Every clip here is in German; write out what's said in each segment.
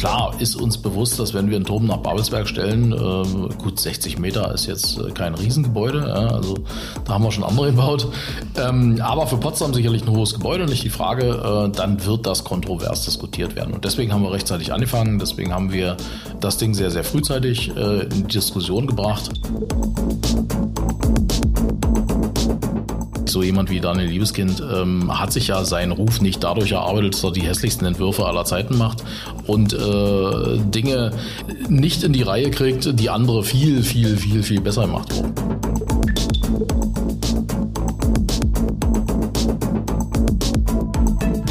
Klar ist uns bewusst, dass wenn wir einen Turm nach Babelsberg stellen, äh, gut 60 Meter ist jetzt äh, kein Riesengebäude, ja, also da haben wir schon andere gebaut. Ähm, aber für Potsdam sicherlich ein hohes Gebäude, nicht die Frage, äh, dann wird das kontrovers diskutiert werden. Und deswegen haben wir rechtzeitig angefangen, deswegen haben wir das Ding sehr, sehr frühzeitig äh, in die Diskussion gebracht so jemand wie Daniel Liebeskind ähm, hat sich ja seinen Ruf nicht dadurch erarbeitet, dass er die hässlichsten Entwürfe aller Zeiten macht und äh, Dinge nicht in die Reihe kriegt, die andere viel, viel, viel, viel besser wurden.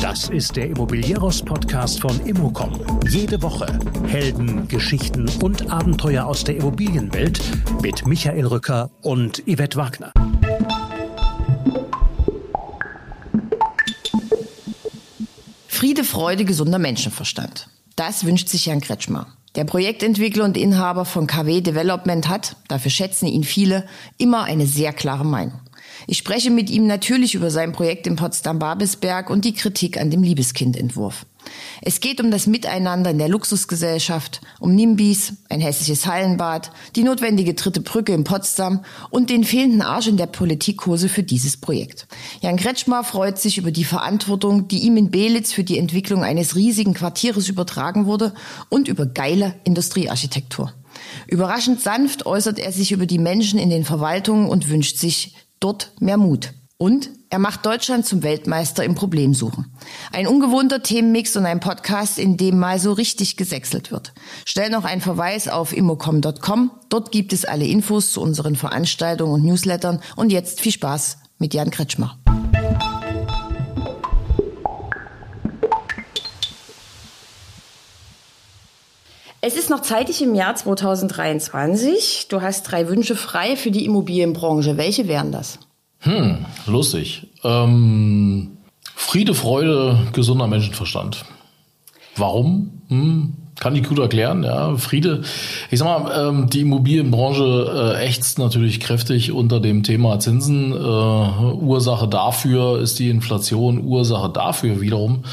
Das ist der Immobilieros-Podcast von Immocom. Jede Woche Helden, Geschichten und Abenteuer aus der Immobilienwelt mit Michael Rücker und Yvette Wagner. Friede, Freude, gesunder Menschenverstand. Das wünscht sich Jan Kretschmer. Der Projektentwickler und Inhaber von KW Development hat, dafür schätzen ihn viele, immer eine sehr klare Meinung. Ich spreche mit ihm natürlich über sein Projekt in Potsdam-Babelsberg und die Kritik an dem Liebeskindentwurf. Es geht um das Miteinander in der Luxusgesellschaft, um Nimbis, ein hessisches Hallenbad, die notwendige dritte Brücke in Potsdam und den fehlenden Arsch in der Politikhose für dieses Projekt. Jan Kretschmer freut sich über die Verantwortung, die ihm in Belitz für die Entwicklung eines riesigen Quartieres übertragen wurde und über geile Industriearchitektur. Überraschend sanft äußert er sich über die Menschen in den Verwaltungen und wünscht sich dort mehr Mut. Und er macht Deutschland zum Weltmeister im Problemsuchen. Ein ungewohnter Themenmix und ein Podcast, in dem mal so richtig gesächselt wird. Stell noch einen Verweis auf immocom.com. Dort gibt es alle Infos zu unseren Veranstaltungen und Newslettern. Und jetzt viel Spaß mit Jan Kretschmer. Es ist noch zeitig im Jahr 2023. Du hast drei Wünsche frei für die Immobilienbranche. Welche wären das? Hm, lustig. Ähm, Friede, Freude, gesunder Menschenverstand. Warum? Hm, kann ich gut erklären, ja. Friede. Ich sag mal, ähm, die Immobilienbranche äh, ächzt natürlich kräftig unter dem Thema Zinsen. Äh, Ursache dafür ist die Inflation. Ursache dafür wiederum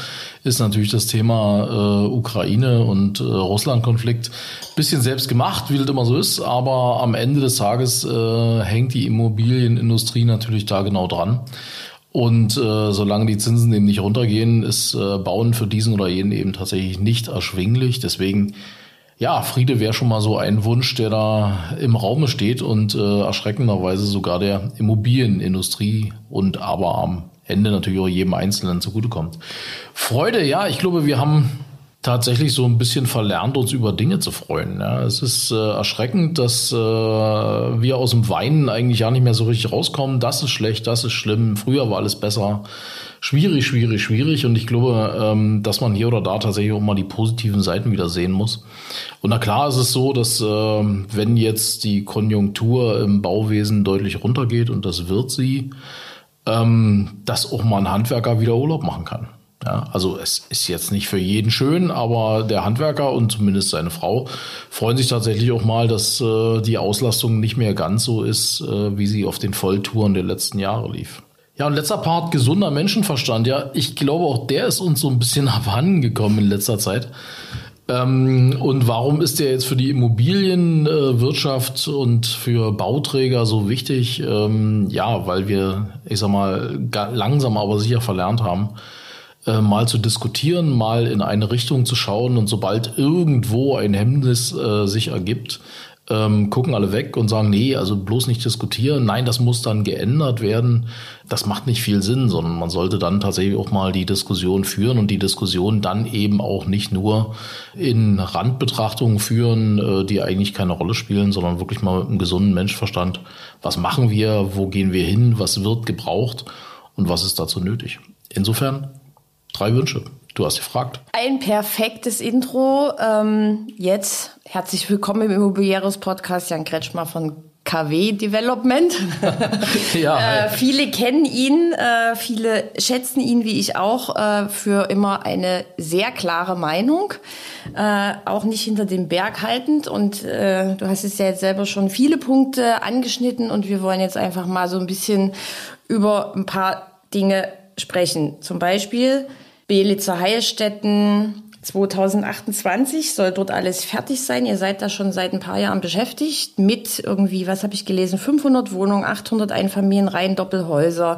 ist natürlich das Thema äh, Ukraine und äh, Russland-Konflikt. Bisschen selbst gemacht, wie das immer so ist, aber am Ende des Tages äh, hängt die Immobilienindustrie natürlich da genau dran. Und äh, solange die Zinsen eben nicht runtergehen, ist äh, Bauen für diesen oder jenen eben tatsächlich nicht erschwinglich. Deswegen, ja, Friede wäre schon mal so ein Wunsch, der da im Raume steht und äh, erschreckenderweise sogar der Immobilienindustrie und aber am Ende natürlich auch jedem Einzelnen zugutekommt. Freude, ja, ich glaube, wir haben tatsächlich so ein bisschen verlernt, uns über Dinge zu freuen. Ja, es ist äh, erschreckend, dass äh, wir aus dem Weinen eigentlich ja nicht mehr so richtig rauskommen. Das ist schlecht, das ist schlimm. Früher war alles besser. Schwierig, schwierig, schwierig. Und ich glaube, ähm, dass man hier oder da tatsächlich auch mal die positiven Seiten wieder sehen muss. Und na klar ist es so, dass äh, wenn jetzt die Konjunktur im Bauwesen deutlich runtergeht, und das wird sie, ähm, dass auch mal ein Handwerker wieder Urlaub machen kann. Ja, also es ist jetzt nicht für jeden schön, aber der Handwerker und zumindest seine Frau freuen sich tatsächlich auch mal, dass äh, die Auslastung nicht mehr ganz so ist, äh, wie sie auf den Volltouren der letzten Jahre lief. Ja, und letzter Part, gesunder Menschenverstand. Ja, ich glaube, auch der ist uns so ein bisschen abhanden gekommen in letzter Zeit. Ähm, und warum ist der jetzt für die Immobilienwirtschaft und für Bauträger so wichtig? Ähm, ja, weil wir, ich sag mal, langsam aber sicher verlernt haben, äh, mal zu diskutieren, mal in eine Richtung zu schauen und sobald irgendwo ein Hemmnis äh, sich ergibt, ähm, gucken alle weg und sagen, nee, also bloß nicht diskutieren. Nein, das muss dann geändert werden. Das macht nicht viel Sinn, sondern man sollte dann tatsächlich auch mal die Diskussion führen und die Diskussion dann eben auch nicht nur in Randbetrachtungen führen, äh, die eigentlich keine Rolle spielen, sondern wirklich mal mit einem gesunden Menschverstand. Was machen wir? Wo gehen wir hin? Was wird gebraucht? Und was ist dazu nötig? Insofern Drei Wünsche. Du hast gefragt. Ein perfektes Intro. Ähm, jetzt herzlich willkommen im Immobilieros Podcast Jan Kretschmer von KW Development. ja, äh, viele kennen ihn, äh, viele schätzen ihn, wie ich auch, äh, für immer eine sehr klare Meinung, äh, auch nicht hinter dem Berg haltend. Und äh, du hast es ja jetzt selber schon viele Punkte angeschnitten und wir wollen jetzt einfach mal so ein bisschen über ein paar Dinge sprechen. Zum Beispiel Belitzer Heilstätten. 2028 soll dort alles fertig sein. Ihr seid da schon seit ein paar Jahren beschäftigt mit irgendwie, was habe ich gelesen, 500 Wohnungen, 800 Einfamilienreihen, Doppelhäuser.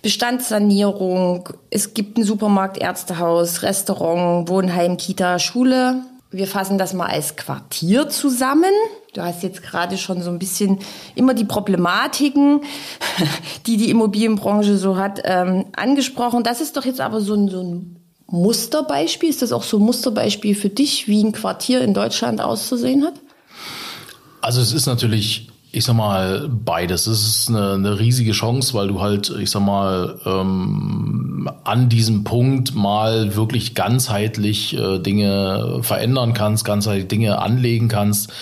Bestandssanierung, es gibt ein Supermarkt, Ärztehaus, Restaurant, Wohnheim, Kita, Schule. Wir fassen das mal als Quartier zusammen. Du hast jetzt gerade schon so ein bisschen immer die Problematiken, die die Immobilienbranche so hat, ähm, angesprochen. Das ist doch jetzt aber so ein, so ein Musterbeispiel. Ist das auch so ein Musterbeispiel für dich, wie ein Quartier in Deutschland auszusehen hat? Also es ist natürlich ich sag mal, beides. Es ist eine, eine riesige Chance, weil du halt, ich sag mal, ähm, an diesem Punkt mal wirklich ganzheitlich äh, Dinge verändern kannst, ganzheitlich Dinge anlegen kannst,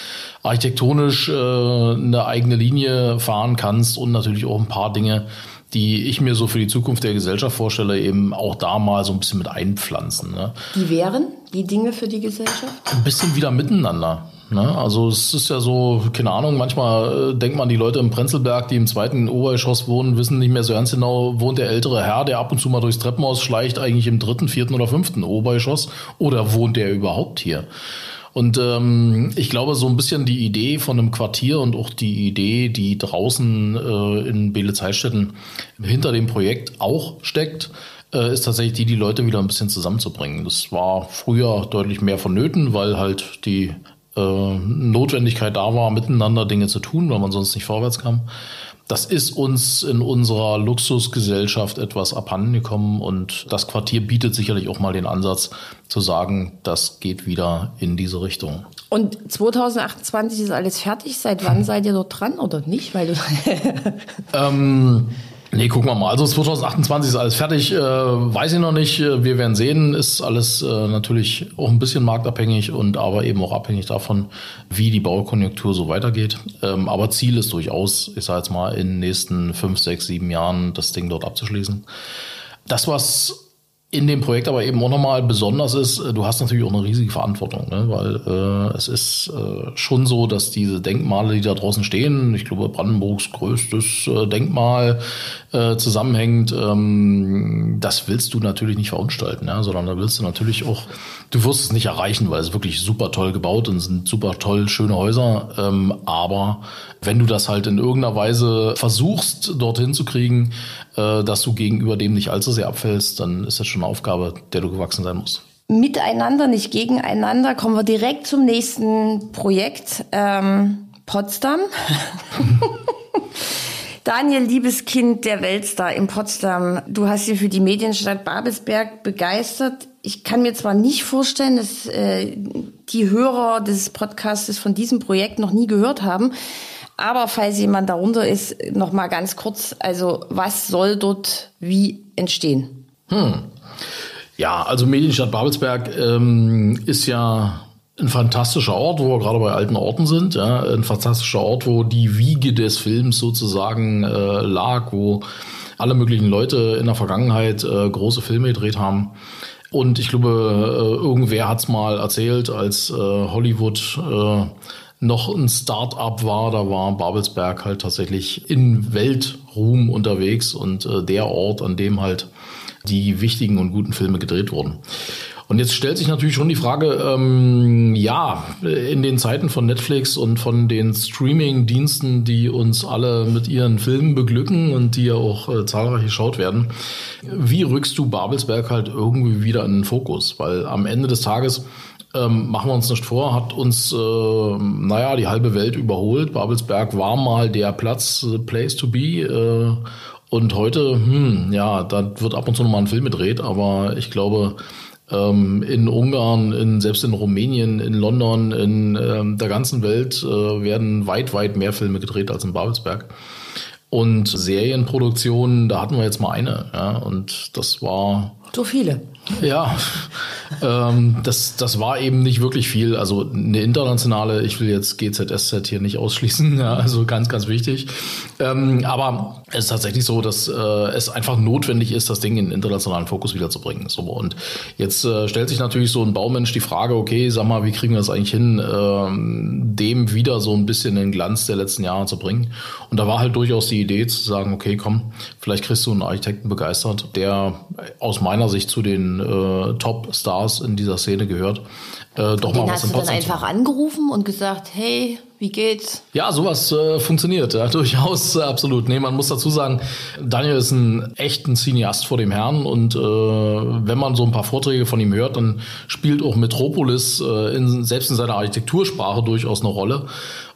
architektonisch äh, eine eigene Linie fahren kannst und natürlich auch ein paar Dinge, die ich mir so für die Zukunft der Gesellschaft vorstelle, eben auch da mal so ein bisschen mit einpflanzen. Ne? Die wären die Dinge für die Gesellschaft? Ein bisschen wieder miteinander. Ne? Also es ist ja so, keine Ahnung, manchmal äh, denkt man, die Leute im Prenzlberg, die im zweiten Obergeschoss wohnen, wissen nicht mehr so ganz genau, wohnt der ältere Herr, der ab und zu mal durchs Treppenhaus schleicht, eigentlich im dritten, vierten oder fünften Obergeschoss oder wohnt der überhaupt hier? Und ähm, ich glaube, so ein bisschen die Idee von einem Quartier und auch die Idee, die draußen äh, in Beelitz-Heilstätten hinter dem Projekt auch steckt, äh, ist tatsächlich die, die Leute wieder ein bisschen zusammenzubringen. Das war früher deutlich mehr vonnöten, weil halt die Notwendigkeit da war, miteinander Dinge zu tun, weil man sonst nicht vorwärts kam. Das ist uns in unserer Luxusgesellschaft etwas abhandengekommen und das Quartier bietet sicherlich auch mal den Ansatz zu sagen, das geht wieder in diese Richtung. Und 2028 ist alles fertig. Seit wann seid ihr dort dran oder nicht? Weil du ähm, Nee, gucken wir mal. Also 2028 ist alles fertig, äh, weiß ich noch nicht. Wir werden sehen. Ist alles äh, natürlich auch ein bisschen marktabhängig und aber eben auch abhängig davon, wie die Baukonjunktur so weitergeht. Ähm, aber Ziel ist durchaus, ich sage jetzt mal, in den nächsten fünf, sechs, sieben Jahren das Ding dort abzuschließen. Das, was in dem Projekt aber eben auch nochmal besonders ist, äh, du hast natürlich auch eine riesige Verantwortung, ne? weil äh, es ist äh, schon so, dass diese Denkmale, die da draußen stehen, ich glaube Brandenburgs größtes äh, Denkmal äh, zusammenhängt, ähm, das willst du natürlich nicht verunstalten, ja? sondern da willst du natürlich auch, du wirst es nicht erreichen, weil es wirklich super toll gebaut und sind super toll schöne Häuser, ähm, aber wenn du das halt in irgendeiner Weise versuchst, dorthin zu kriegen, äh, dass du gegenüber dem nicht allzu sehr abfällst, dann ist das schon eine Aufgabe, der du gewachsen sein musst. Miteinander, nicht gegeneinander, kommen wir direkt zum nächsten Projekt. Ähm, Potsdam. Daniel, liebes Kind, der Weltstar in Potsdam. Du hast dich für die Medienstadt Babelsberg begeistert. Ich kann mir zwar nicht vorstellen, dass äh, die Hörer des Podcasts von diesem Projekt noch nie gehört haben. Aber falls jemand darunter ist, noch mal ganz kurz, also was soll dort wie entstehen? Hm. Ja, also Medienstadt Babelsberg ähm, ist ja ein fantastischer Ort, wo wir gerade bei alten Orten sind. Ja, ein fantastischer Ort, wo die Wiege des Films sozusagen äh, lag, wo alle möglichen Leute in der Vergangenheit äh, große Filme gedreht haben. Und ich glaube, äh, irgendwer hat's mal erzählt, als äh, Hollywood äh, noch ein Start-up war, da war Babelsberg halt tatsächlich in Weltruhm unterwegs und äh, der Ort, an dem halt die wichtigen und guten Filme gedreht wurden. Und jetzt stellt sich natürlich schon die Frage, ähm, ja, in den Zeiten von Netflix und von den Streaming-Diensten, die uns alle mit ihren Filmen beglücken und die ja auch äh, zahlreich geschaut werden, wie rückst du Babelsberg halt irgendwie wieder in den Fokus? Weil am Ende des Tages ähm, machen wir uns nicht vor, hat uns, äh, naja, die halbe Welt überholt. Babelsberg war mal der Platz, the place to be. Äh, und heute, hm, ja, da wird ab und zu nochmal ein Film gedreht, aber ich glaube, ähm, in Ungarn, in, selbst in Rumänien, in London, in ähm, der ganzen Welt äh, werden weit, weit mehr Filme gedreht als in Babelsberg. Und Serienproduktionen, da hatten wir jetzt mal eine, ja, und das war. So viele. Ja, ähm, das, das war eben nicht wirklich viel. Also eine internationale, ich will jetzt GZSZ hier nicht ausschließen, ja, also ganz, ganz wichtig. Ähm, aber es ist tatsächlich so, dass äh, es einfach notwendig ist, das Ding in internationalen Fokus wiederzubringen. So, und jetzt äh, stellt sich natürlich so ein Baumensch die Frage, okay, sag mal, wie kriegen wir das eigentlich hin, äh, dem wieder so ein bisschen den Glanz der letzten Jahre zu bringen? Und da war halt durchaus die Idee zu sagen, okay, komm, vielleicht kriegst du einen Architekten begeistert, der aus meiner Sicht zu den äh, Top-Stars in dieser Szene gehört. Äh, doch mal was hast du dann einfach angerufen und gesagt, hey, wie geht's? Ja, sowas äh, funktioniert, ja, durchaus, äh, absolut. Nee, man muss dazu sagen, Daniel ist ein echter Cineast vor dem Herrn und äh, wenn man so ein paar Vorträge von ihm hört, dann spielt auch Metropolis äh, in, selbst in seiner Architektursprache durchaus eine Rolle.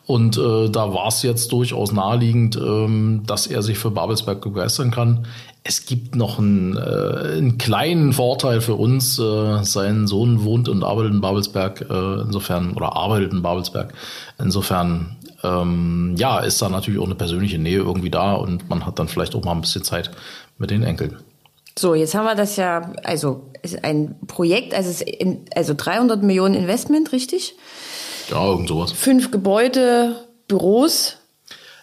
Und äh, da war es jetzt durchaus naheliegend, ähm, dass er sich für Babelsberg begeistern kann. Es gibt noch einen, äh, einen kleinen Vorteil für uns. Äh, sein Sohn wohnt und arbeitet in Babelsberg, äh, insofern, oder arbeitet in Babelsberg. Insofern, ähm, ja, ist da natürlich auch eine persönliche Nähe irgendwie da und man hat dann vielleicht auch mal ein bisschen Zeit mit den Enkeln. So, jetzt haben wir das ja, also ist ein Projekt, also, in, also 300 Millionen Investment, richtig? Ja, irgend sowas. Fünf Gebäude, Büros.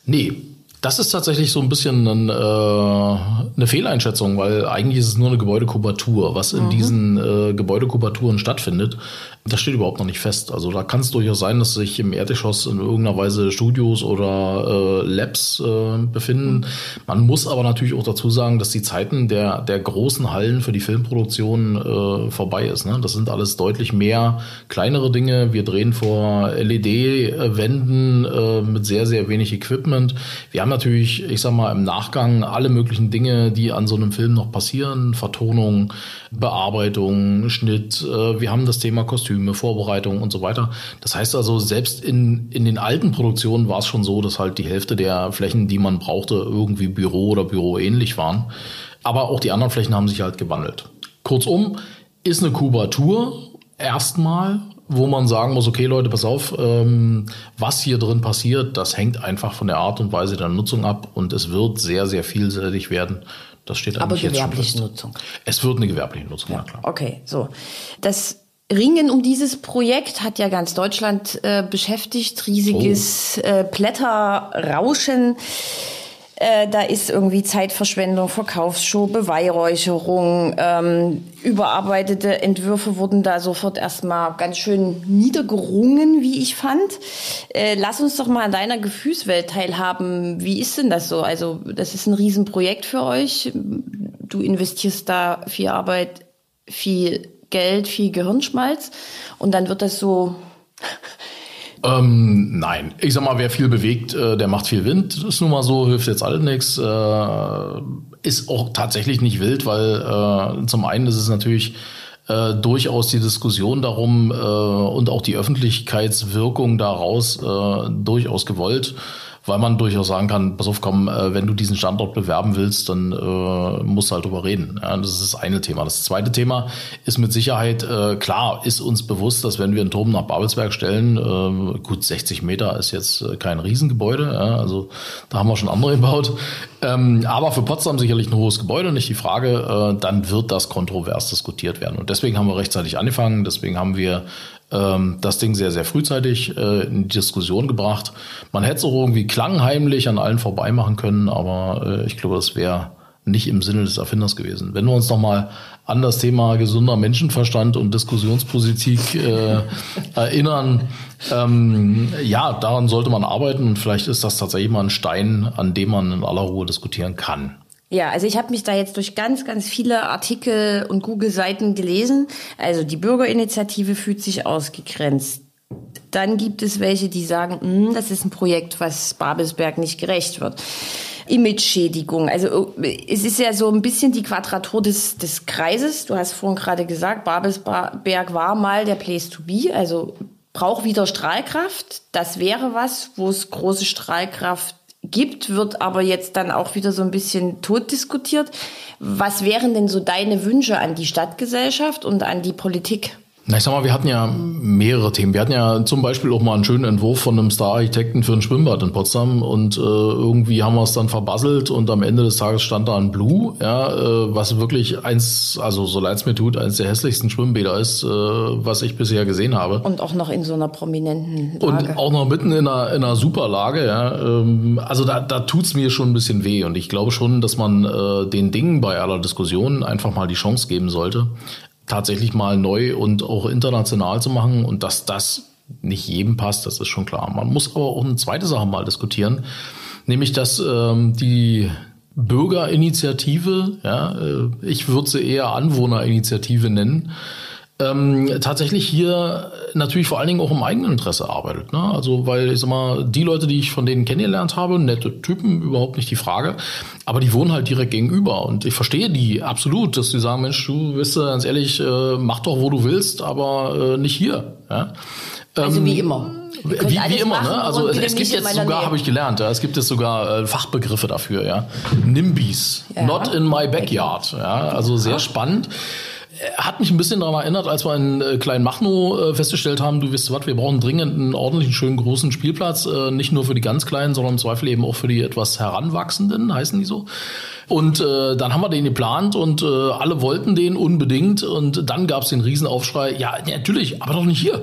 Nee, das ist tatsächlich so ein bisschen ein, äh, eine Fehleinschätzung, weil eigentlich ist es nur eine Gebäudekubatur. Was in mhm. diesen äh, Gebäudekubaturen stattfindet, das steht überhaupt noch nicht fest. Also da kann es durchaus sein, dass sich im Erdgeschoss in irgendeiner Weise Studios oder äh, Labs äh, befinden. Man muss aber natürlich auch dazu sagen, dass die Zeiten der, der großen Hallen für die Filmproduktion äh, vorbei ist. Ne? Das sind alles deutlich mehr kleinere Dinge. Wir drehen vor LED-Wänden äh, mit sehr, sehr wenig Equipment. Wir haben natürlich, ich sag mal, im Nachgang alle möglichen Dinge, die an so einem Film noch passieren. Vertonung, Bearbeitung, Schnitt. Äh, wir haben das Thema Kostüme, Vorbereitung und so weiter. Das heißt also, selbst in, in den alten Produktionen war es schon so, dass halt die Hälfte der Flächen, die man brauchte, irgendwie Büro oder Büro ähnlich waren. Aber auch die anderen Flächen haben sich halt gewandelt. Kurzum, ist eine Kubatur erstmal wo man sagen muss, okay Leute, pass auf, ähm, was hier drin passiert, das hängt einfach von der Art und Weise der Nutzung ab und es wird sehr, sehr vielseitig werden. Das steht Aber gewerbliche Nutzung. Es wird eine gewerbliche Nutzung, ja, klar. Okay, so. Das Ringen um dieses Projekt hat ja ganz Deutschland äh, beschäftigt. Riesiges oh. äh, Blätterrauschen. Äh, da ist irgendwie Zeitverschwendung, Verkaufsshow, Beweihräucherung. Ähm, überarbeitete Entwürfe wurden da sofort erstmal ganz schön niedergerungen, wie ich fand. Äh, lass uns doch mal an deiner Gefühlswelt teilhaben. Wie ist denn das so? Also, das ist ein Riesenprojekt für euch. Du investierst da viel Arbeit, viel Geld, viel Gehirnschmalz und dann wird das so ähm, nein, ich sag mal, wer viel bewegt, äh, der macht viel Wind. Ist nun mal so, hilft jetzt allen nichts. Äh, ist auch tatsächlich nicht wild, weil äh, zum einen ist es natürlich durchaus die Diskussion darum und auch die Öffentlichkeitswirkung daraus durchaus gewollt weil man durchaus sagen kann, pass auf, komm, äh, wenn du diesen Standort bewerben willst, dann äh, musst du halt drüber reden. Ja, das ist das eine Thema. Das zweite Thema ist mit Sicherheit, äh, klar, ist uns bewusst, dass wenn wir einen Turm nach Babelsberg stellen, äh, gut, 60 Meter ist jetzt äh, kein Riesengebäude, ja, also da haben wir schon andere gebaut. Ähm, aber für Potsdam sicherlich ein hohes Gebäude, nicht die Frage, äh, dann wird das kontrovers diskutiert werden. Und deswegen haben wir rechtzeitig angefangen, deswegen haben wir ähm, das Ding sehr, sehr frühzeitig äh, in die Diskussion gebracht. Man hätte es auch irgendwie klangheimlich an allen vorbei machen können, aber äh, ich glaube, das wäre nicht im Sinne des Erfinders gewesen. Wenn wir uns nochmal an das Thema gesunder Menschenverstand und Diskussionspolitik äh, erinnern, ähm, ja, daran sollte man arbeiten und vielleicht ist das tatsächlich mal ein Stein, an dem man in aller Ruhe diskutieren kann. Ja, also ich habe mich da jetzt durch ganz, ganz viele Artikel und Google-Seiten gelesen. Also die Bürgerinitiative fühlt sich ausgegrenzt. Dann gibt es welche, die sagen, hm, das ist ein Projekt, was Babelsberg nicht gerecht wird. Image-Schädigung. Also es ist ja so ein bisschen die Quadratur des, des Kreises. Du hast vorhin gerade gesagt, Babelsberg war mal der Place to be, also braucht wieder Strahlkraft. Das wäre was, wo es große Strahlkraft gibt, wird aber jetzt dann auch wieder so ein bisschen tot diskutiert. Was wären denn so deine Wünsche an die Stadtgesellschaft und an die Politik? Na, ich sag mal, wir hatten ja mehrere Themen. Wir hatten ja zum Beispiel auch mal einen schönen Entwurf von einem Star-Architekten für ein Schwimmbad in Potsdam und äh, irgendwie haben wir es dann verbasselt und am Ende des Tages stand da ein Blue, ja, äh, was wirklich eins, also so leid es mir tut, eins der hässlichsten Schwimmbäder ist, äh, was ich bisher gesehen habe. Und auch noch in so einer prominenten Lage. Und auch noch mitten in einer, in einer super Lage, ja. Ähm, also da, da tut's mir schon ein bisschen weh und ich glaube schon, dass man äh, den Dingen bei aller Diskussion einfach mal die Chance geben sollte tatsächlich mal neu und auch international zu machen und dass das nicht jedem passt, das ist schon klar. Man muss aber auch eine zweite Sache mal diskutieren, nämlich dass ähm, die Bürgerinitiative, ja, äh, ich würde sie eher Anwohnerinitiative nennen, ähm, tatsächlich hier natürlich vor allen Dingen auch im eigenen Interesse arbeitet. Ne? Also, weil ich sag mal, die Leute, die ich von denen kennengelernt habe, nette Typen, überhaupt nicht die Frage, aber die wohnen halt direkt gegenüber und ich verstehe die absolut, dass die sagen, Mensch, du bist ganz ehrlich, äh, mach doch, wo du willst, aber äh, nicht hier. Ja? Also wie ähm, immer. Wie, wie immer, ne? Also es, es gibt jetzt sogar, habe ich gelernt, ja, es gibt jetzt sogar äh, Fachbegriffe dafür, ja. NIMBYs, ja. not in my backyard, ja. Also sehr spannend hat mich ein bisschen daran erinnert, als wir in äh, Klein Machnow äh, festgestellt haben, du wisst was, wir brauchen dringend einen ordentlichen, schönen, großen Spielplatz, äh, nicht nur für die ganz Kleinen, sondern im Zweifel eben auch für die etwas Heranwachsenden, heißen die so. Und äh, dann haben wir den geplant und äh, alle wollten den unbedingt und dann gab es den Riesenaufschrei, ja, natürlich, aber doch nicht hier,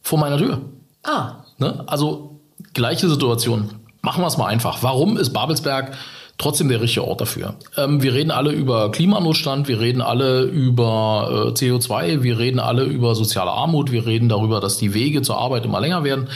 vor meiner Tür. Ah. Ne? Also gleiche Situation. Machen wir es mal einfach. Warum ist Babelsberg trotzdem der richtige Ort dafür. Ähm, wir reden alle über Klimanotstand, wir reden alle über äh, CO2, wir reden alle über soziale Armut, wir reden darüber, dass die Wege zur Arbeit immer länger werden.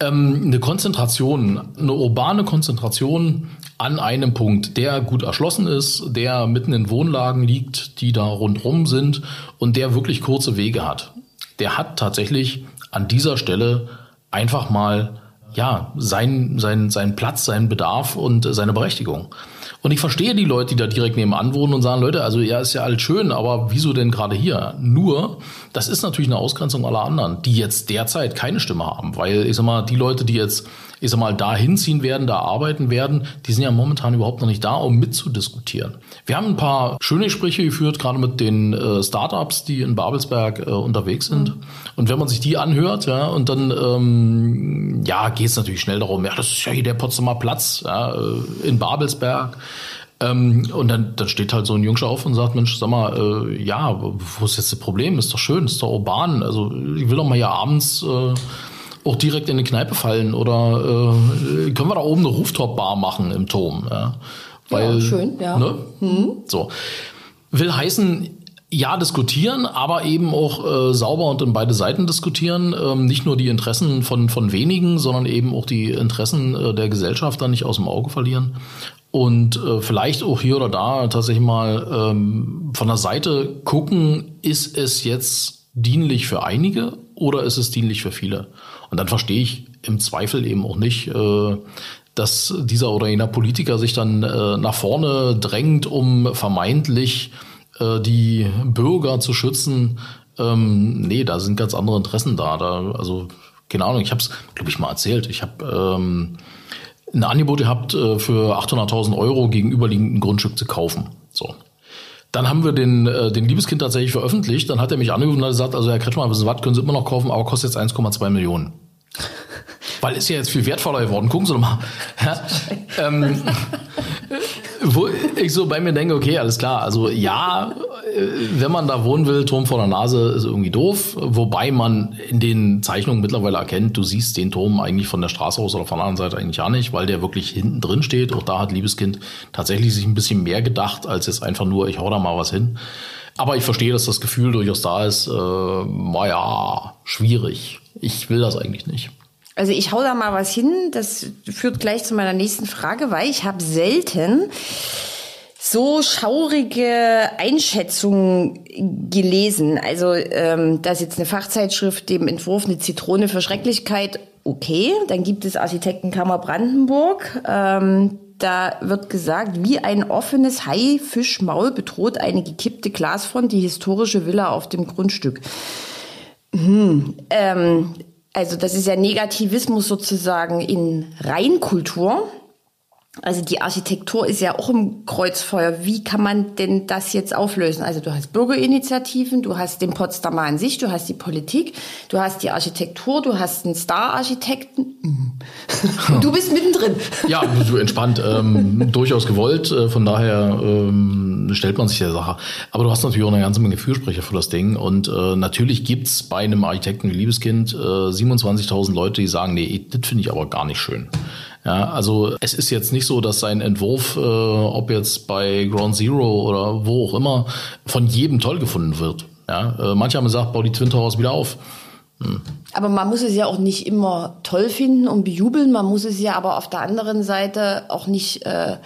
Ähm, eine Konzentration, eine urbane Konzentration an einem Punkt, der gut erschlossen ist, der mitten in Wohnlagen liegt, die da rundrum sind und der wirklich kurze Wege hat. Der hat tatsächlich an dieser Stelle einfach mal ja, sein, sein, sein Platz, seinen Bedarf und seine Berechtigung. Und ich verstehe die Leute, die da direkt nebenan wohnen und sagen, Leute, also ja, ist ja alles schön, aber wieso denn gerade hier? Nur, das ist natürlich eine Ausgrenzung aller anderen, die jetzt derzeit keine Stimme haben, weil ich sag mal, die Leute, die jetzt ich sag mal, da hinziehen werden, da arbeiten werden, die sind ja momentan überhaupt noch nicht da, um mitzudiskutieren. Wir haben ein paar schöne Gespräche geführt, gerade mit den äh, Startups, die in Babelsberg äh, unterwegs sind. Mhm. Und wenn man sich die anhört, ja, und dann ähm, ja, geht es natürlich schnell darum, ja, das ist ja hier der Potsdamer Platz ja, äh, in Babelsberg. Ähm, und dann, dann steht halt so ein Jungscher auf und sagt, Mensch, sag mal, äh, ja, wo ist jetzt das Problem? Ist doch schön, ist doch urban. Also ich will doch mal hier abends äh, auch direkt in eine Kneipe fallen oder äh, können wir da oben eine Rooftop-Bar machen im Turm? Ja, Weil, ja schön, ja. Ne? Mhm. So. Will heißen, ja, diskutieren, aber eben auch äh, sauber und in beide Seiten diskutieren. Ähm, nicht nur die Interessen von, von wenigen, sondern eben auch die Interessen äh, der Gesellschaft dann nicht aus dem Auge verlieren. Und äh, vielleicht auch hier oder da tatsächlich mal ähm, von der Seite gucken, ist es jetzt dienlich für einige oder ist es dienlich für viele? Und dann verstehe ich im Zweifel eben auch nicht, äh, dass dieser oder jener Politiker sich dann äh, nach vorne drängt, um vermeintlich äh, die Bürger zu schützen. Ähm, nee, da sind ganz andere Interessen da. da also, keine Ahnung, ich habe es, glaube ich, mal erzählt. Ich habe ähm, ein Angebot gehabt, für 800.000 Euro gegenüberliegend ein Grundstück zu kaufen. So. Dann haben wir den, äh, den Liebeskind tatsächlich veröffentlicht. Dann hat er mich angerufen und hat gesagt, also Herr Kretschmann, wissen Sie was, können Sie immer noch kaufen, aber kostet jetzt 1,2 Millionen. Weil ist ja jetzt viel wertvoller geworden. Gucken Sie doch mal. Ja, ähm, wo ich so bei mir denke, okay, alles klar. Also ja, äh, wenn man da wohnen will, Turm vor der Nase ist irgendwie doof. Wobei man in den Zeichnungen mittlerweile erkennt, du siehst den Turm eigentlich von der Straße aus oder von der anderen Seite eigentlich gar nicht, weil der wirklich hinten drin steht. Auch da hat Liebeskind tatsächlich sich ein bisschen mehr gedacht, als jetzt einfach nur, ich hau da mal was hin. Aber ich verstehe, dass das Gefühl durchaus da ist. Äh, naja, schwierig. Ich will das eigentlich nicht. Also ich hau da mal was hin. Das führt gleich zu meiner nächsten Frage, weil ich habe selten so schaurige Einschätzungen gelesen. Also ähm, da ist jetzt eine Fachzeitschrift dem Entwurf eine Zitrone für Schrecklichkeit. Okay, dann gibt es Architektenkammer Brandenburg. Ähm, da wird gesagt, wie ein offenes Haifischmaul bedroht eine gekippte Glasfront die historische Villa auf dem Grundstück. Hm, ähm, also das ist ja Negativismus sozusagen in Reinkultur. Also die Architektur ist ja auch im Kreuzfeuer. Wie kann man denn das jetzt auflösen? Also du hast Bürgerinitiativen, du hast den Potsdamer an sich, du hast die Politik, du hast die Architektur, du hast einen Star-Architekten. Mhm. Du bist mittendrin. Ja, du entspannt, ähm, durchaus gewollt. Äh, von daher ähm, stellt man sich der Sache. Aber du hast natürlich auch eine ganze Menge Fürsprecher für das Ding. Und äh, natürlich gibt's bei einem Architekten wie Liebeskind äh, 27.000 Leute, die sagen, nee, das finde ich aber gar nicht schön. Ja, also es ist jetzt nicht so, dass sein Entwurf, äh, ob jetzt bei Ground Zero oder wo auch immer, von jedem toll gefunden wird. Ja, äh, manche haben gesagt, bau die Twin Towers wieder auf. Hm. Aber man muss es ja auch nicht immer toll finden und bejubeln. Man muss es ja aber auf der anderen Seite auch nicht äh,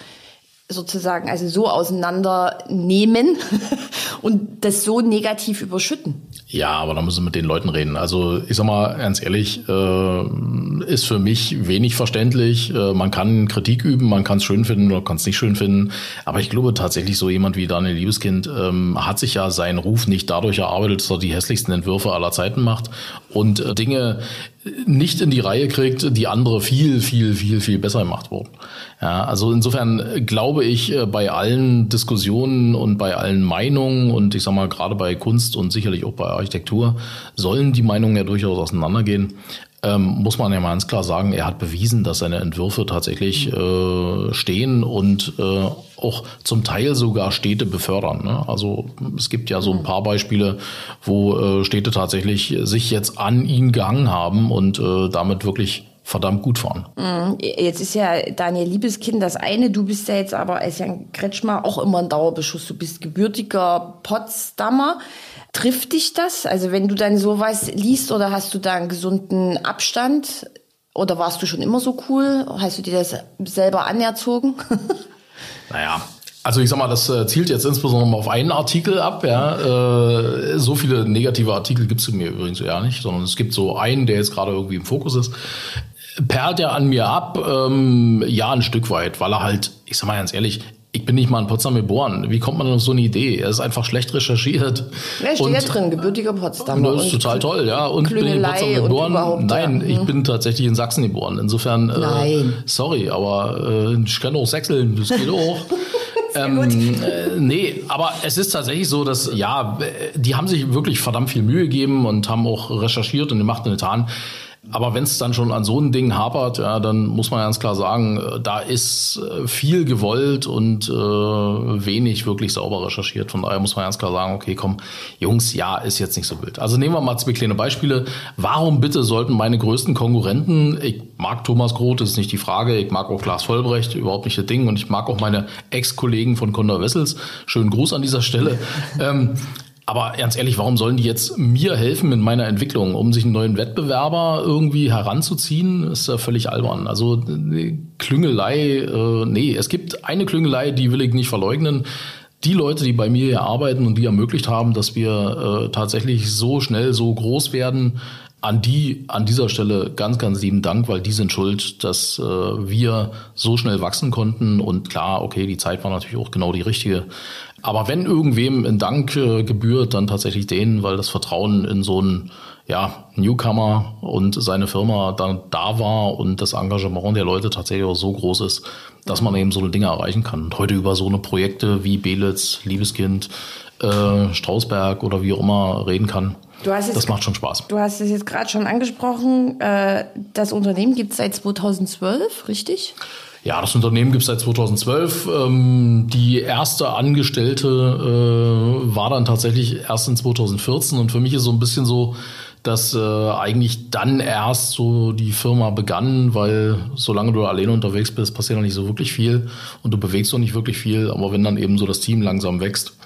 sozusagen also so auseinandernehmen und das so negativ überschütten. Ja, aber da müssen wir mit den Leuten reden. Also ich sag mal ganz ehrlich, äh, ist für mich wenig verständlich. Äh, man kann Kritik üben, man kann es schön finden oder kann es nicht schön finden. Aber ich glaube tatsächlich, so jemand wie Daniel Liebeskind ähm, hat sich ja seinen Ruf nicht dadurch erarbeitet, dass er die hässlichsten Entwürfe aller Zeiten macht und äh, Dinge nicht in die Reihe kriegt, die andere viel, viel, viel, viel besser gemacht wurden. Ja, also insofern glaube ich, äh, bei allen Diskussionen und bei allen Meinungen und ich sag mal gerade bei Kunst und sicherlich auch bei Architektur sollen die Meinungen ja durchaus auseinandergehen. Ähm, muss man ja mal ganz klar sagen, er hat bewiesen, dass seine Entwürfe tatsächlich äh, stehen und äh, auch zum Teil sogar Städte befördern. Ne? Also es gibt ja so ein paar Beispiele, wo äh, Städte tatsächlich sich jetzt an ihn gehangen haben und äh, damit wirklich verdammt gut fahren. Mhm. Jetzt ist ja Daniel Liebeskind das eine, du bist ja jetzt aber als Jan Kretschmer auch immer ein Dauerbeschuss. Du bist gebürtiger Potsdamer. Trifft dich das? Also wenn du dann sowas liest oder hast du da einen gesunden Abstand? Oder warst du schon immer so cool? Hast du dir das selber anerzogen? naja, also ich sag mal, das äh, zielt jetzt insbesondere mal auf einen Artikel ab. Ja. Äh, so viele negative Artikel gibt's es mir übrigens ja nicht, sondern es gibt so einen, der jetzt gerade irgendwie im Fokus ist perlt er an mir ab? Ähm, ja, ein Stück weit, weil er halt, ich sag mal ganz ehrlich, ich bin nicht mal in Potsdam geboren. Wie kommt man auf so eine Idee? Er ist einfach schlecht recherchiert. Ja, steht ja drin, gebürtiger Potsdamer. Das ist total toll, ja. Und bin ich in Potsdam geboren? Nein, ja. ich hm. bin tatsächlich in Sachsen geboren. Insofern, äh, sorry, aber äh, ich kann auch sechseln, das geht auch. ähm, äh, nee, aber es ist tatsächlich so, dass ja, die haben sich wirklich verdammt viel Mühe gegeben und haben auch recherchiert und gemacht und getan. Aber wenn es dann schon an so ein Ding hapert, ja, dann muss man ganz klar sagen, äh, da ist äh, viel gewollt und äh, wenig wirklich sauber recherchiert. Von daher muss man ganz klar sagen, okay, komm, Jungs, ja, ist jetzt nicht so wild. Also nehmen wir mal zwei kleine Beispiele. Warum bitte sollten meine größten Konkurrenten, ich mag Thomas Groth, das ist nicht die Frage, ich mag auch Klaas Vollbrecht, überhaupt nicht das Ding und ich mag auch meine Ex-Kollegen von Condor Wessels. Schönen Gruß an dieser Stelle. ähm, aber ganz ehrlich, warum sollen die jetzt mir helfen in meiner Entwicklung, um sich einen neuen Wettbewerber irgendwie heranzuziehen? Ist ja völlig albern. Also Klüngelei, äh, nee, es gibt eine Klüngelei, die will ich nicht verleugnen. Die Leute, die bei mir hier arbeiten und die ermöglicht haben, dass wir äh, tatsächlich so schnell so groß werden, an die an dieser Stelle ganz, ganz lieben Dank, weil die sind schuld, dass äh, wir so schnell wachsen konnten. Und klar, okay, die Zeit war natürlich auch genau die richtige. Aber wenn irgendwem ein Dank äh, gebührt, dann tatsächlich denen, weil das Vertrauen in so einen ja, Newcomer und seine Firma dann da war und das Engagement der Leute tatsächlich auch so groß ist, dass man eben so eine Dinge erreichen kann. Und heute über so eine Projekte wie Belitz, Liebeskind, äh, Strausberg oder wie auch immer reden kann. Jetzt, das macht schon Spaß. Du hast es jetzt gerade schon angesprochen. Äh, das Unternehmen gibt es seit 2012, richtig? Ja, das Unternehmen gibt es seit 2012. Ähm, die erste Angestellte äh, war dann tatsächlich erst in 2014 und für mich ist so ein bisschen so, dass äh, eigentlich dann erst so die Firma begann, weil solange du alleine unterwegs bist, passiert noch nicht so wirklich viel und du bewegst auch nicht wirklich viel. Aber wenn dann eben so das Team langsam wächst.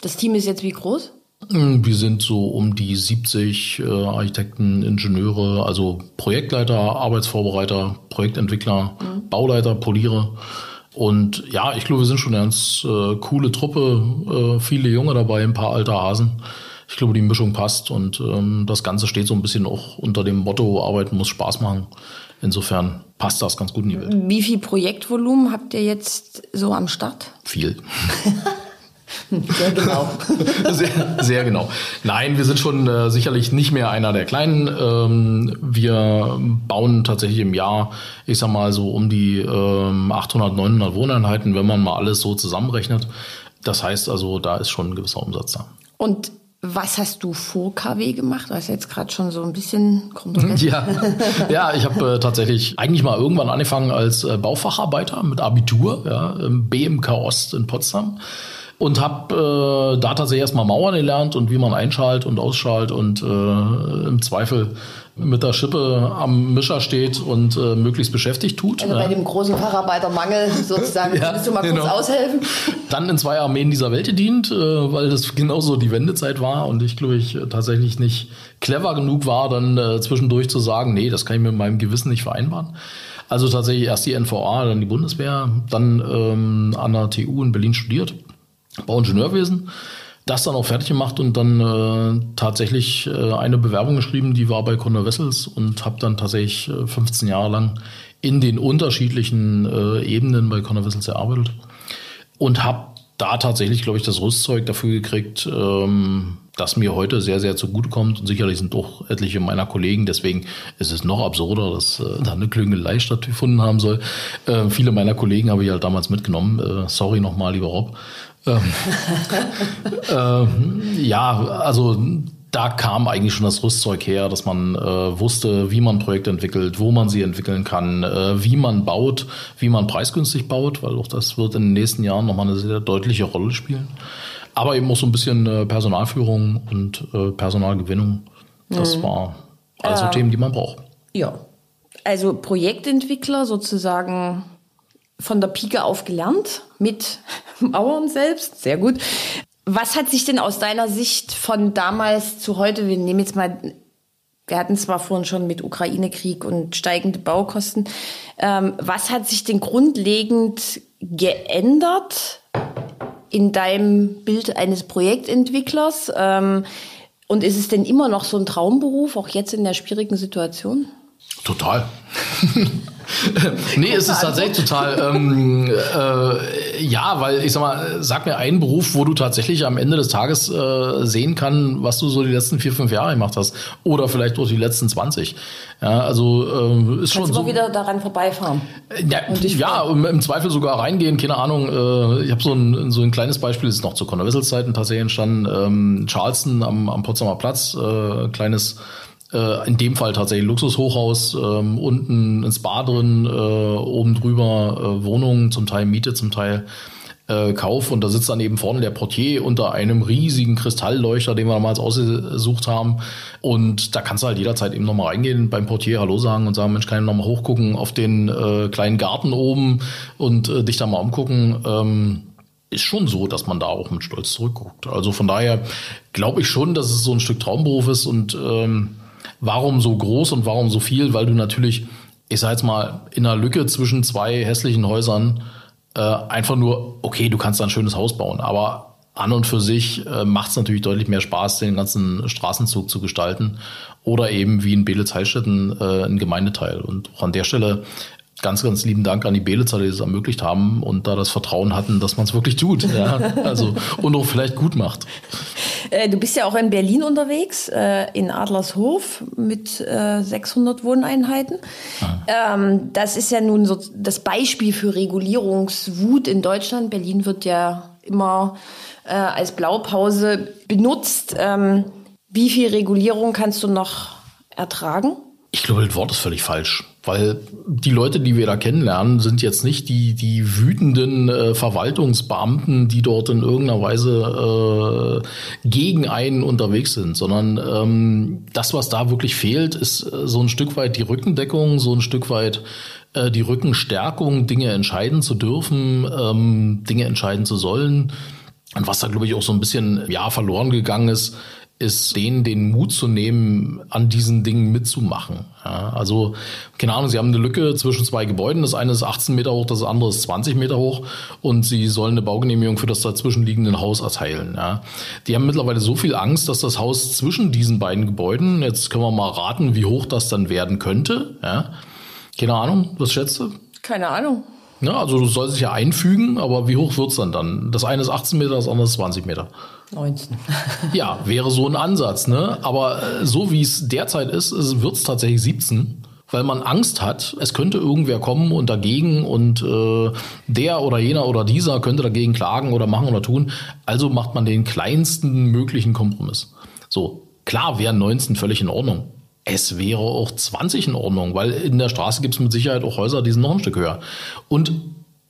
Das Team ist jetzt wie groß? Hm, wir sind so um die 70 äh, Architekten, Ingenieure, also Projektleiter, Arbeitsvorbereiter, Projektentwickler, mhm. Bauleiter, Poliere. Und ja, ich glaube, wir sind schon eine ganz äh, coole Truppe, äh, viele Junge dabei, ein paar alte Hasen. Ich glaube, die Mischung passt und ähm, das Ganze steht so ein bisschen auch unter dem Motto, Arbeiten muss Spaß machen. Insofern passt das ganz gut in die Welt. Wie viel Projektvolumen habt ihr jetzt so am Start? Viel. Sehr genau. sehr, sehr genau. Nein, wir sind schon äh, sicherlich nicht mehr einer der Kleinen. Ähm, wir bauen tatsächlich im Jahr, ich sag mal so um die ähm, 800, 900 Wohneinheiten, wenn man mal alles so zusammenrechnet. Das heißt also, da ist schon ein gewisser Umsatz da. Und was hast du vor KW gemacht? Du hast jetzt gerade schon so ein bisschen Ja, ja ich habe äh, tatsächlich eigentlich mal irgendwann angefangen als äh, Baufacharbeiter mit Abitur, ja, im BMK Ost in Potsdam und habe äh, da tatsächlich erstmal Mauern gelernt und wie man einschalt und ausschalt und äh, im Zweifel mit der Schippe am Mischer steht und äh, möglichst beschäftigt tut. Also bei dem großen Facharbeitermangel sozusagen, ja, kannst du mal genau. kurz aushelfen? Dann in zwei Armeen dieser Welt gedient, äh, weil das genauso die Wendezeit war und ich glaube ich tatsächlich nicht clever genug war, dann äh, zwischendurch zu sagen, nee, das kann ich mit meinem Gewissen nicht vereinbaren. Also tatsächlich erst die NVA, dann die Bundeswehr, dann ähm, an der TU in Berlin studiert Bauingenieurwesen. Das dann auch fertig gemacht und dann äh, tatsächlich äh, eine Bewerbung geschrieben, die war bei Conor Wessels und habe dann tatsächlich äh, 15 Jahre lang in den unterschiedlichen äh, Ebenen bei Conor Wessels gearbeitet und habe da tatsächlich, glaube ich, das Rüstzeug dafür gekriegt, ähm, das mir heute sehr, sehr zugutekommt. Und sicherlich sind auch etliche meiner Kollegen, deswegen ist es noch absurder, dass äh, da eine Klüngelei stattgefunden haben soll. Äh, viele meiner Kollegen habe ich halt damals mitgenommen. Äh, sorry nochmal, lieber Rob. Ähm, äh, ja, also da kam eigentlich schon das Rüstzeug her, dass man äh, wusste, wie man Projekte entwickelt, wo man sie entwickeln kann, äh, wie man baut, wie man preisgünstig baut, weil auch das wird in den nächsten Jahren nochmal eine sehr deutliche Rolle spielen. Aber eben auch so ein bisschen äh, Personalführung und äh, Personalgewinnung. Das mhm. war also Themen, die man braucht. Ja. Also Projektentwickler sozusagen von der Pike auf gelernt mit Mauern selbst. Sehr gut. Was hat sich denn aus deiner Sicht von damals zu heute, wir nehmen jetzt mal, wir hatten zwar vorhin schon mit Ukraine-Krieg und steigende Baukosten, ähm, was hat sich denn grundlegend geändert in deinem Bild eines Projektentwicklers? Ähm, und ist es denn immer noch so ein Traumberuf, auch jetzt in der schwierigen Situation? Total. nee, es ist tatsächlich total, ähm, äh, ja, weil ich sag mal, sag mir einen Beruf, wo du tatsächlich am Ende des Tages äh, sehen kann, was du so die letzten vier, fünf Jahre gemacht hast. Oder vielleicht auch die letzten 20. Ja, also äh, ist Kannst schon du so. wieder daran vorbeifahren. Ja, ja im Zweifel sogar reingehen, keine Ahnung. Äh, ich habe so ein, so ein kleines Beispiel, das ist noch zu Conor Wessels Zeiten tatsächlich entstanden. Ähm, Charleston am, am Potsdamer Platz, äh, kleines äh, in dem Fall tatsächlich Luxushochhaus, ähm, unten ins Spa drin, äh, oben drüber äh, Wohnungen, zum Teil Miete, zum Teil äh, Kauf. Und da sitzt dann eben vorne der Portier unter einem riesigen Kristallleuchter, den wir damals ausgesucht haben. Und da kannst du halt jederzeit eben nochmal reingehen, beim Portier Hallo sagen und sagen, Mensch, kann ich nochmal hochgucken auf den äh, kleinen Garten oben und äh, dich da mal umgucken. Ähm, ist schon so, dass man da auch mit Stolz zurückguckt. Also von daher glaube ich schon, dass es so ein Stück Traumberuf ist und ähm, Warum so groß und warum so viel? Weil du natürlich, ich sag jetzt mal, in einer Lücke zwischen zwei hässlichen Häusern äh, einfach nur, okay, du kannst da ein schönes Haus bauen, aber an und für sich äh, macht es natürlich deutlich mehr Spaß, den ganzen Straßenzug zu gestalten oder eben wie in Belitz-Heilstätten äh, ein Gemeindeteil. Und auch an der Stelle ganz, ganz lieben Dank an die Belitzer, die das ermöglicht haben und da das Vertrauen hatten, dass man es wirklich tut. Ja? Also und auch vielleicht gut macht. Äh, du bist ja auch in Berlin unterwegs, äh, in Adlershof mit 600 äh, Wohneinheiten. Ah. Ähm, das ist ja nun so das Beispiel für Regulierungswut in Deutschland. Berlin wird ja immer als Blaupause benutzt. Ähm, wie viel Regulierung kannst du noch ertragen? Ich glaube, das Wort ist völlig falsch, weil die Leute, die wir da kennenlernen, sind jetzt nicht die, die wütenden äh, Verwaltungsbeamten, die dort in irgendeiner Weise äh, gegen einen unterwegs sind, sondern ähm, das, was da wirklich fehlt, ist äh, so ein Stück weit die Rückendeckung, so ein Stück weit äh, die Rückenstärkung, Dinge entscheiden zu dürfen, ähm, Dinge entscheiden zu sollen. Und was da, glaube ich, auch so ein bisschen ja verloren gegangen ist, ist, denen den Mut zu nehmen, an diesen Dingen mitzumachen. Ja, also, keine Ahnung, sie haben eine Lücke zwischen zwei Gebäuden. Das eine ist 18 Meter hoch, das andere ist 20 Meter hoch. Und sie sollen eine Baugenehmigung für das dazwischenliegende Haus erteilen. Ja. Die haben mittlerweile so viel Angst, dass das Haus zwischen diesen beiden Gebäuden, jetzt können wir mal raten, wie hoch das dann werden könnte. Ja. Keine Ahnung, was schätzt du? Keine Ahnung. Ja, also du sollst dich ja einfügen, aber wie hoch wird's dann dann? Das eine ist 18 Meter, das andere ist 20 Meter. 19. Ja, wäre so ein Ansatz, ne? Aber äh, so wie es derzeit ist, wird es tatsächlich 17 weil man Angst hat, es könnte irgendwer kommen und dagegen und äh, der oder jener oder dieser könnte dagegen klagen oder machen oder tun. Also macht man den kleinsten möglichen Kompromiss. So, klar wären 19 völlig in Ordnung. Es wäre auch 20 in Ordnung, weil in der Straße gibt es mit Sicherheit auch Häuser, die sind noch ein Stück höher. Und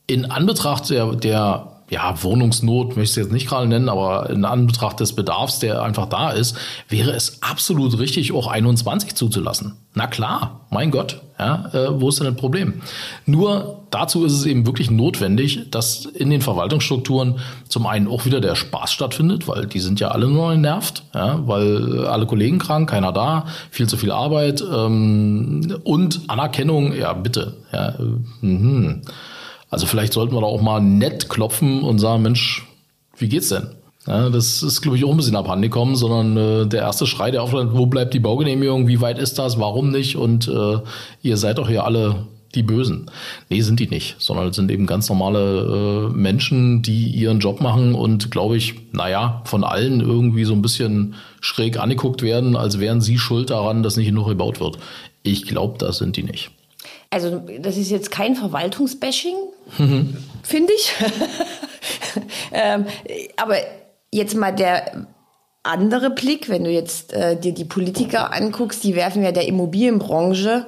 in Anbetracht der, der ja, Wohnungsnot möchte ich jetzt nicht gerade nennen, aber in Anbetracht des Bedarfs, der einfach da ist, wäre es absolut richtig, auch 21 zuzulassen. Na klar, mein Gott, ja, äh, wo ist denn das Problem? Nur dazu ist es eben wirklich notwendig, dass in den Verwaltungsstrukturen zum einen auch wieder der Spaß stattfindet, weil die sind ja alle nur genervt, ja, weil alle Kollegen krank, keiner da, viel zu viel Arbeit ähm, und Anerkennung, ja bitte, ja, äh, mh. Also vielleicht sollten wir da auch mal nett klopfen und sagen, Mensch, wie geht's denn? Ja, das ist, glaube ich, auch ein bisschen abhanden gekommen, sondern äh, der erste Schrei, der aufhört, wo bleibt die Baugenehmigung, wie weit ist das, warum nicht? Und äh, ihr seid doch hier alle die Bösen. Nee, sind die nicht, sondern sind eben ganz normale äh, Menschen, die ihren Job machen und, glaube ich, naja, von allen irgendwie so ein bisschen schräg angeguckt werden, als wären sie schuld daran, dass nicht genug gebaut wird. Ich glaube, das sind die nicht. Also das ist jetzt kein Verwaltungsbashing, mhm. finde ich. ähm, aber jetzt mal der andere Blick, wenn du jetzt äh, dir die Politiker anguckst, die werfen ja der Immobilienbranche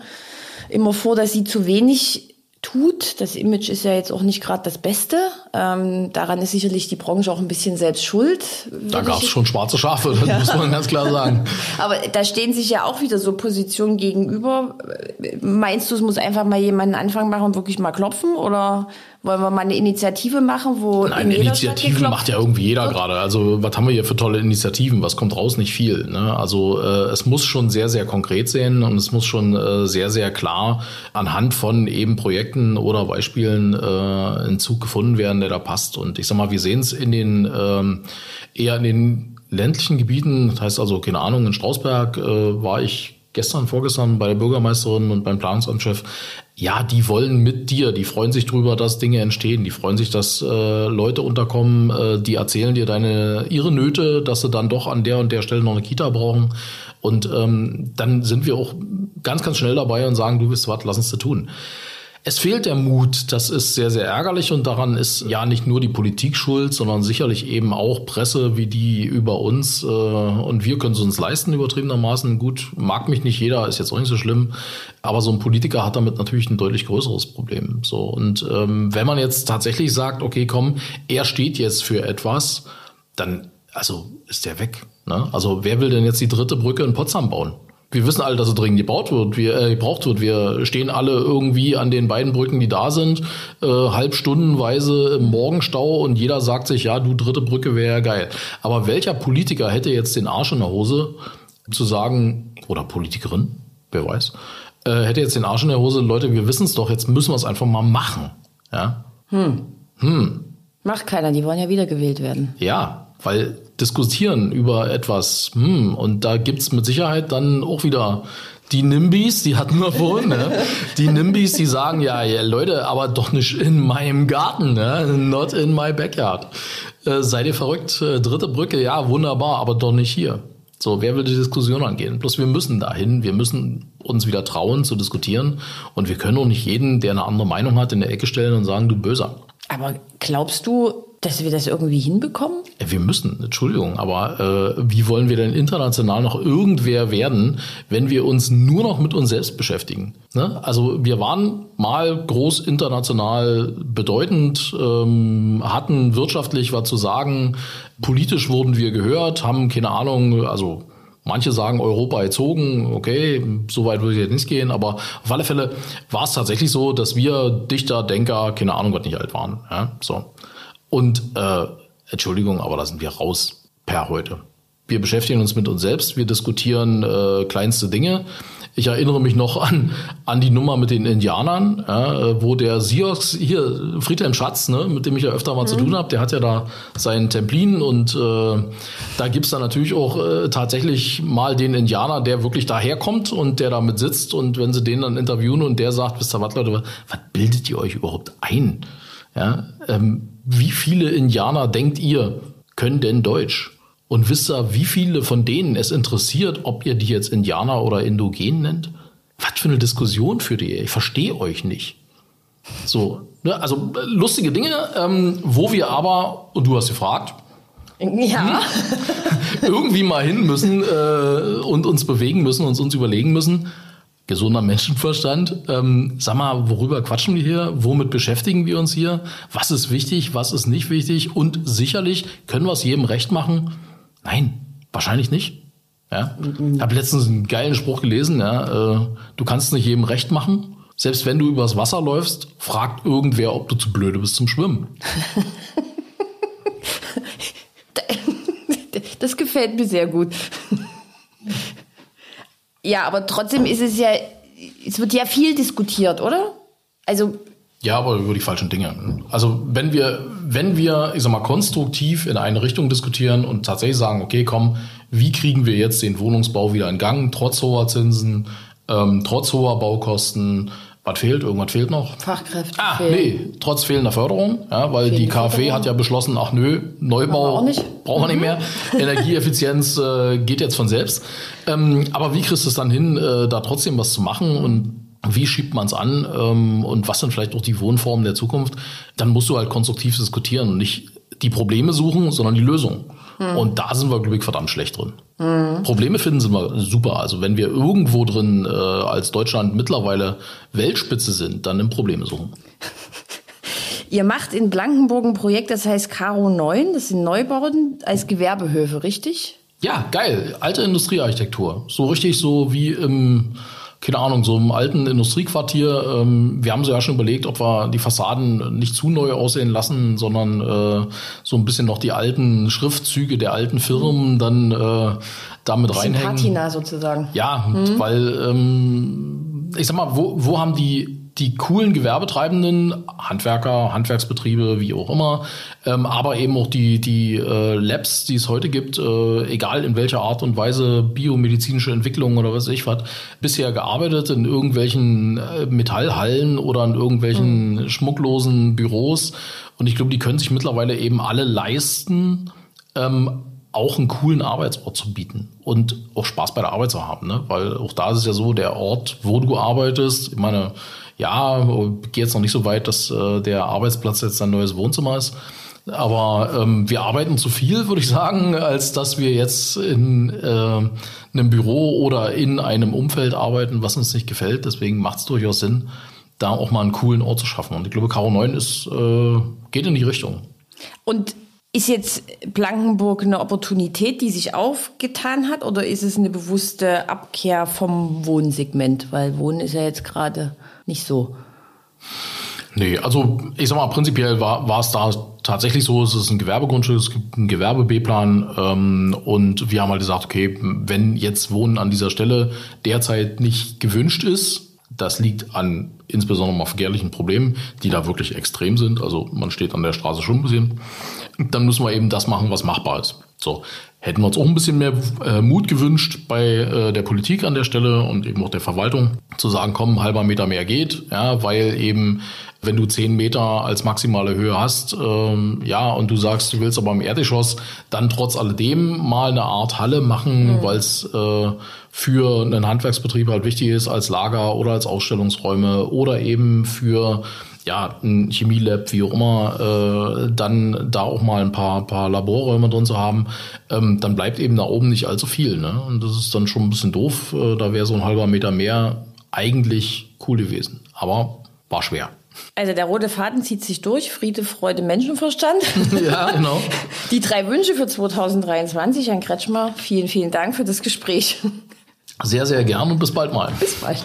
immer vor, dass sie zu wenig tut. Das Image ist ja jetzt auch nicht gerade das Beste. Ähm, daran ist sicherlich die Branche auch ein bisschen selbst schuld. Da gab es schon schwarze Schafe, das ja. muss man ganz klar sagen. Aber da stehen sich ja auch wieder so Positionen gegenüber. Meinst du, es muss einfach mal jemand einen Anfang machen und wirklich mal klopfen? Oder wollen wir mal eine Initiative machen, wo Nein, Initiativen macht ja irgendwie jeder gerade. Also was haben wir hier für tolle Initiativen? Was kommt raus? Nicht viel. Ne? Also äh, es muss schon sehr, sehr konkret sein und es muss schon äh, sehr, sehr klar anhand von eben Projekten oder Beispielen äh, ein Zug gefunden werden, der da passt. Und ich sag mal, wir sehen es in den ähm, eher in den ländlichen Gebieten. Das heißt also, keine Ahnung, in Strausberg äh, war ich gestern, vorgestern bei der Bürgermeisterin und beim Planungsamtschef ja, die wollen mit dir, die freuen sich drüber, dass Dinge entstehen, die freuen sich, dass äh, Leute unterkommen, äh, die erzählen dir deine ihre Nöte, dass sie dann doch an der und der Stelle noch eine Kita brauchen. Und ähm, dann sind wir auch ganz, ganz schnell dabei und sagen, du bist was, lass uns das tun. Es fehlt der Mut, das ist sehr, sehr ärgerlich und daran ist ja nicht nur die Politik schuld, sondern sicherlich eben auch Presse wie die über uns äh, und wir können es uns leisten, übertriebenermaßen. Gut, mag mich nicht jeder, ist jetzt auch nicht so schlimm, aber so ein Politiker hat damit natürlich ein deutlich größeres Problem. So Und ähm, wenn man jetzt tatsächlich sagt, okay, komm, er steht jetzt für etwas, dann also ist der weg. Ne? Also wer will denn jetzt die dritte Brücke in Potsdam bauen? Wir wissen alle, dass es dringend gebaut wird, wir, äh, gebraucht wird. Wir stehen alle irgendwie an den beiden Brücken, die da sind, äh, halbstundenweise im Morgenstau und jeder sagt sich, ja, du dritte Brücke wäre ja geil. Aber welcher Politiker hätte jetzt den Arsch in der Hose zu sagen, oder Politikerin, wer weiß, äh, hätte jetzt den Arsch in der Hose, Leute, wir wissen es doch, jetzt müssen wir es einfach mal machen. Ja? Hm. Hm. Macht keiner, die wollen ja wiedergewählt werden. Ja, weil diskutieren über etwas, hm, und da gibt's mit Sicherheit dann auch wieder die Nimbys, die hatten wir vorhin, ne? die Nimbys, die sagen, ja, ja, Leute, aber doch nicht in meinem Garten, ne? not in my backyard. Äh, seid ihr verrückt? Äh, dritte Brücke, ja, wunderbar, aber doch nicht hier. So, wer will die Diskussion angehen? Bloß wir müssen dahin, wir müssen uns wieder trauen zu diskutieren und wir können auch nicht jeden, der eine andere Meinung hat, in der Ecke stellen und sagen, du Böser. Aber glaubst du, dass wir das irgendwie hinbekommen? Wir müssen, Entschuldigung, aber äh, wie wollen wir denn international noch irgendwer werden, wenn wir uns nur noch mit uns selbst beschäftigen? Ne? Also wir waren mal groß international bedeutend, ähm, hatten wirtschaftlich was zu sagen, politisch wurden wir gehört, haben keine Ahnung, also Manche sagen Europa erzogen, okay, so weit würde ich jetzt nicht gehen, aber auf alle Fälle war es tatsächlich so, dass wir Dichter, Denker, keine Ahnung, was nicht alt waren. Ja, so. Und äh, Entschuldigung, aber da sind wir raus per heute. Wir beschäftigen uns mit uns selbst, wir diskutieren äh, kleinste Dinge. Ich erinnere mich noch an, an die Nummer mit den Indianern, ja, wo der Siox, hier, Friedhelm Schatz, ne, mit dem ich ja öfter mal mhm. zu tun habe, der hat ja da seinen Templin und äh, da gibt's dann natürlich auch äh, tatsächlich mal den Indianer, der wirklich daherkommt und der damit sitzt und wenn sie den dann interviewen und der sagt, wisst ihr was, Leute, was bildet ihr euch überhaupt ein? Ja, ähm, wie viele Indianer denkt ihr, können denn Deutsch? Und wisst ihr, wie viele von denen es interessiert, ob ihr die jetzt Indianer oder Indogen nennt? Was für eine Diskussion führt ihr? Ich verstehe euch nicht. So, ne? also lustige Dinge, ähm, wo wir aber, und du hast gefragt, ja. Hm, irgendwie mal hin müssen äh, und uns bewegen müssen und uns überlegen müssen, gesunder Menschenverstand. Ähm, sag mal, worüber quatschen wir hier? Womit beschäftigen wir uns hier? Was ist wichtig? Was ist nicht wichtig? Und sicherlich können wir es jedem recht machen. Nein, wahrscheinlich nicht. Ja? Ich habe letztens einen geilen Spruch gelesen. Ja? Äh, du kannst nicht jedem recht machen. Selbst wenn du übers Wasser läufst, fragt irgendwer, ob du zu blöde bist zum Schwimmen. Das gefällt mir sehr gut. Ja, aber trotzdem ist es ja, es wird ja viel diskutiert, oder? Also. Ja, aber über die falschen Dinge. Also wenn wir, wenn wir, ich sag mal, konstruktiv in eine Richtung diskutieren und tatsächlich sagen, okay, komm, wie kriegen wir jetzt den Wohnungsbau wieder in Gang, trotz hoher Zinsen, ähm, trotz hoher Baukosten, was fehlt? Irgendwas fehlt noch? Fachkräfte. Ah, fehlen. nee, trotz fehlender Förderung, ja, weil die KfW hat ja beschlossen, ach nö, Neubau brauchen wir nicht mehr. Energieeffizienz äh, geht jetzt von selbst. Ähm, aber wie kriegst du es dann hin, äh, da trotzdem was zu machen und wie schiebt man es an ähm, und was sind vielleicht auch die Wohnformen der Zukunft? Dann musst du halt konstruktiv diskutieren und nicht die Probleme suchen, sondern die Lösung. Mhm. Und da sind wir, glaube ich, verdammt schlecht drin. Mhm. Probleme finden sind wir super. Also wenn wir irgendwo drin äh, als Deutschland mittlerweile Weltspitze sind, dann im Probleme suchen. Ihr macht in Blankenburg ein Projekt, das heißt Caro 9, das sind Neubauten als Gewerbehöfe, richtig? Ja, geil. Alte Industriearchitektur. So richtig so wie im keine Ahnung, so im alten Industriequartier. Ähm, wir haben so ja schon überlegt, ob wir die Fassaden nicht zu neu aussehen lassen, sondern äh, so ein bisschen noch die alten Schriftzüge der alten Firmen dann äh, damit reinhängen. Patina sozusagen. Ja, mhm. weil ähm, ich sag mal, wo, wo haben die die coolen Gewerbetreibenden, Handwerker, Handwerksbetriebe, wie auch immer, ähm, aber eben auch die, die äh, Labs, die es heute gibt, äh, egal in welcher Art und Weise, biomedizinische Entwicklung oder was ich was, bisher gearbeitet in irgendwelchen äh, Metallhallen oder in irgendwelchen mhm. schmucklosen Büros. Und ich glaube, die können sich mittlerweile eben alle leisten, ähm, auch einen coolen Arbeitsort zu bieten und auch Spaß bei der Arbeit zu haben, ne? Weil auch da ist es ja so, der Ort, wo du arbeitest, ich meine, ja, gehe jetzt noch nicht so weit, dass äh, der Arbeitsplatz jetzt ein neues Wohnzimmer ist. Aber ähm, wir arbeiten zu viel, würde ich sagen, als dass wir jetzt in äh, einem Büro oder in einem Umfeld arbeiten, was uns nicht gefällt. Deswegen macht es durchaus Sinn, da auch mal einen coolen Ort zu schaffen. Und ich glaube, Karo 9 ist, äh, geht in die Richtung. Und ist jetzt Blankenburg eine Opportunität, die sich aufgetan hat, oder ist es eine bewusste Abkehr vom Wohnsegment? Weil Wohnen ist ja jetzt gerade nicht so. Nee, also ich sag mal, prinzipiell war, es da tatsächlich so, es ist ein Gewerbegrundstück, es gibt einen Gewerbe-B-Plan ähm, und wir haben halt gesagt, okay, wenn jetzt Wohnen an dieser Stelle derzeit nicht gewünscht ist, das liegt an insbesondere mal verkehrlichen Problemen, die da wirklich extrem sind. Also man steht an der Straße schon ein bisschen. Dann müssen wir eben das machen, was machbar ist. So, hätten wir uns auch ein bisschen mehr äh, Mut gewünscht bei äh, der Politik an der Stelle und eben auch der Verwaltung, zu sagen, komm, ein halber Meter mehr geht, ja, weil eben, wenn du zehn Meter als maximale Höhe hast, ähm, ja, und du sagst, du willst aber im Erdgeschoss dann trotz alledem mal eine Art Halle machen, mhm. weil es äh, für einen Handwerksbetrieb halt wichtig ist als Lager oder als Ausstellungsräume oder eben für ja, ein Chemielab, wie auch immer, äh, dann da auch mal ein paar, paar Laborräume drin zu haben, ähm, dann bleibt eben da oben nicht allzu viel. Ne? Und das ist dann schon ein bisschen doof. Äh, da wäre so ein halber Meter mehr eigentlich cool gewesen. Aber war schwer. Also der rote Faden zieht sich durch. Friede, Freude, Menschenverstand. Ja, genau. Die drei Wünsche für 2023, Herrn Kretschmer. Vielen, vielen Dank für das Gespräch. Sehr, sehr gern und bis bald mal. Bis bald.